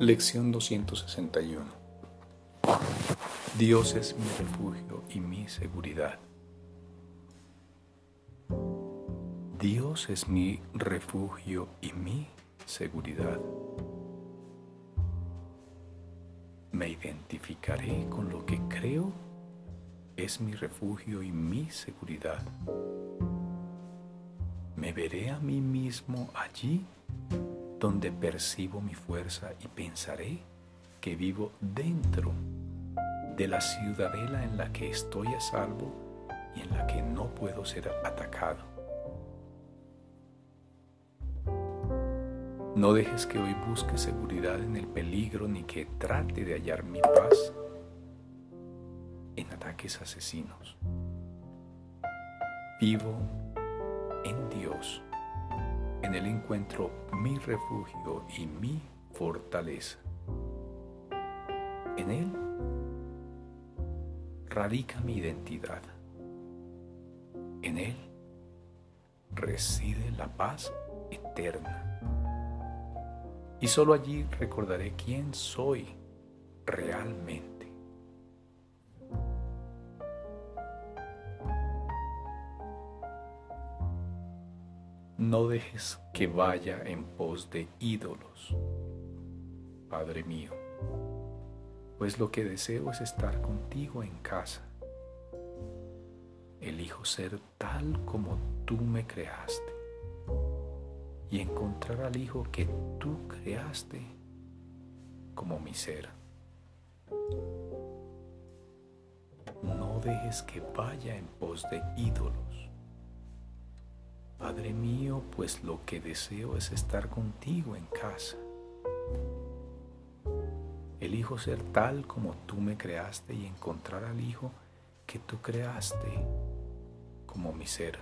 Lección 261 Dios es mi refugio y mi seguridad. Dios es mi refugio y mi seguridad. Me identificaré con lo que creo es mi refugio y mi seguridad. Me veré a mí mismo allí donde percibo mi fuerza y pensaré que vivo dentro de la ciudadela en la que estoy a salvo y en la que no puedo ser atacado. No dejes que hoy busque seguridad en el peligro ni que trate de hallar mi paz en ataques asesinos. Vivo en Dios en Él encuentro mi refugio y mi fortaleza. En Él radica mi identidad. En Él reside la paz eterna. Y solo allí recordaré quién soy realmente. No dejes que vaya en pos de ídolos, Padre mío, pues lo que deseo es estar contigo en casa. Elijo ser tal como tú me creaste y encontrar al Hijo que tú creaste como mi ser. No dejes que vaya en pos de ídolos Padre mío, pues lo que deseo es estar contigo en casa. Elijo ser tal como tú me creaste y encontrar al Hijo que tú creaste como mi ser.